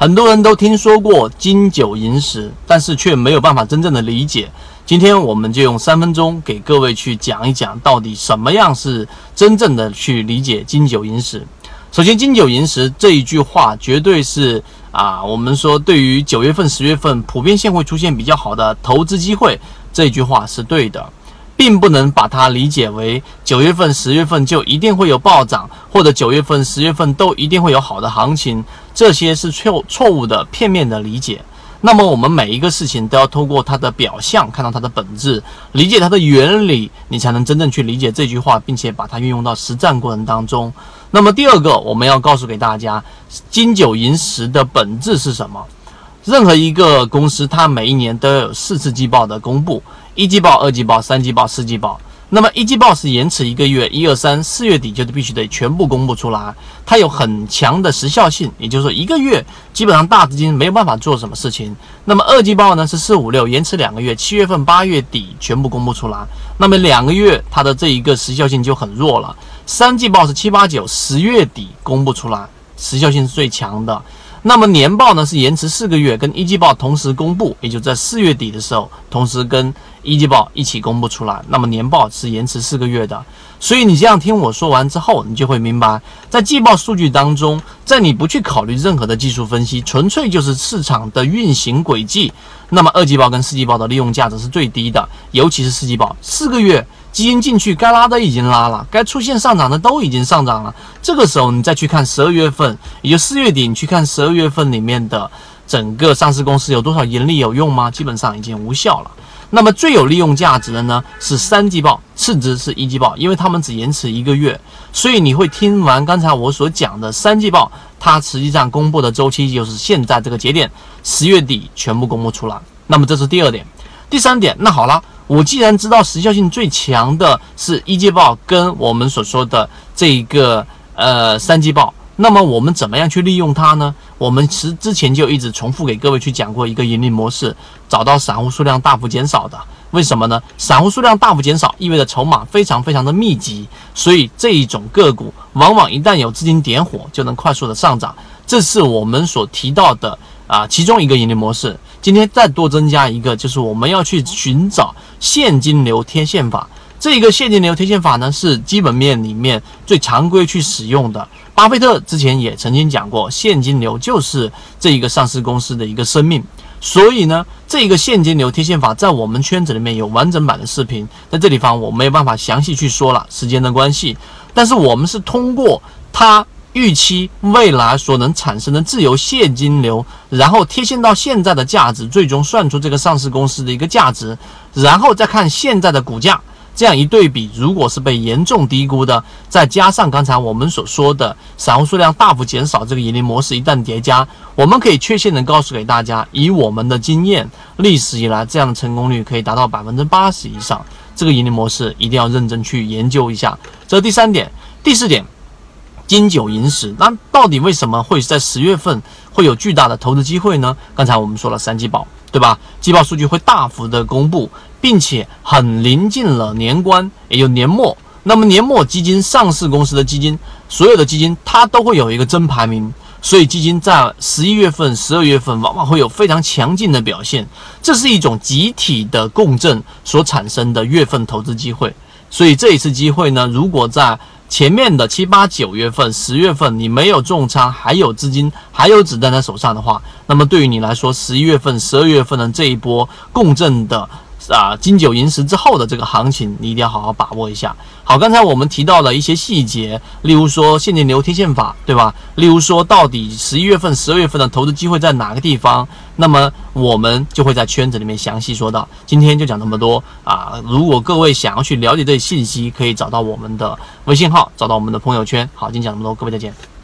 很多人都听说过金九银十，但是却没有办法真正的理解。今天我们就用三分钟给各位去讲一讲，到底什么样是真正的去理解金九银十。首先，金九银十这一句话绝对是啊，我们说对于九月份、十月份普遍性会出现比较好的投资机会，这句话是对的。并不能把它理解为九月份、十月份就一定会有暴涨，或者九月份、十月份都一定会有好的行情，这些是错错误的、片面的理解。那么我们每一个事情都要通过它的表象看到它的本质，理解它的原理，你才能真正去理解这句话，并且把它运用到实战过程当中。那么第二个，我们要告诉给大家，金九银十的本质是什么？任何一个公司，它每一年都要有四次季报的公布。一季报、二季报、三季报、四季报，那么一季报是延迟一个月，一二三四月底就得必须得全部公布出来，它有很强的时效性，也就是说一个月基本上大资金没有办法做什么事情。那么二季报呢是四五六，延迟两个月，七月份八月底全部公布出来，那么两个月它的这一个时效性就很弱了。三季报是七八九十月底公布出来，时效性是最强的。那么年报呢是延迟四个月，跟一季报同时公布，也就在四月底的时候，同时跟一季报一起公布出来。那么年报是延迟四个月的，所以你这样听我说完之后，你就会明白，在季报数据当中，在你不去考虑任何的技术分析，纯粹就是市场的运行轨迹，那么二季报跟四季报的利用价值是最低的，尤其是四季报，四个月。基金进去该拉的已经拉了，该出现上涨的都已经上涨了。这个时候你再去看十二月份，也就四月底，你去看十二月份里面的整个上市公司有多少盈利有用吗？基本上已经无效了。那么最有利用价值的呢是三季报，次之是一季报，因为他们只延迟一个月，所以你会听完刚才我所讲的三季报，它实际上公布的周期就是现在这个节点，十月底全部公布出来。那么这是第二点，第三点，那好了。我既然知道时效性最强的是一季报跟我们所说的这一个呃三季报，那么我们怎么样去利用它呢？我们之之前就一直重复给各位去讲过一个盈利模式，找到散户数量大幅减少的，为什么呢？散户数量大幅减少意味着筹码非常非常的密集，所以这一种个股往往一旦有资金点火就能快速的上涨，这是我们所提到的啊其中一个盈利模式。今天再多增加一个，就是我们要去寻找现金流贴现法。这一个现金流贴现法呢，是基本面里面最常规去使用的。巴菲特之前也曾经讲过，现金流就是这一个上市公司的一个生命。所以呢，这一个现金流贴现法在我们圈子里面有完整版的视频，在这地方我没有办法详细去说了，时间的关系。但是我们是通过它。预期未来所能产生的自由现金流，然后贴现到现在的价值，最终算出这个上市公司的一个价值，然后再看现在的股价，这样一对比，如果是被严重低估的，再加上刚才我们所说的散户数量大幅减少这个盈利模式一旦叠加，我们可以确信的告诉给大家，以我们的经验，历史以来这样的成功率可以达到百分之八十以上。这个盈利模式一定要认真去研究一下。这是第三点，第四点。金九银十，那到底为什么会在十月份会有巨大的投资机会呢？刚才我们说了三季报，对吧？季报数据会大幅的公布，并且很临近了年关，也就年末。那么年末基金上市公司的基金，所有的基金它都会有一个真排名，所以基金在十一月份、十二月份往往会有非常强劲的表现。这是一种集体的共振所产生的月份投资机会。所以这一次机会呢，如果在前面的七八九月份、十月份，你没有重仓，还有资金，还有子弹在手上的话，那么对于你来说，十一月份、十二月份的这一波共振的。啊，金九银十之后的这个行情，你一定要好好把握一下。好，刚才我们提到了一些细节，例如说现金流贴现法，对吧？例如说到底十一月份、十二月份的投资机会在哪个地方？那么我们就会在圈子里面详细说到。今天就讲这么多啊！如果各位想要去了解这些信息，可以找到我们的微信号，找到我们的朋友圈。好，今天讲这么多，各位再见。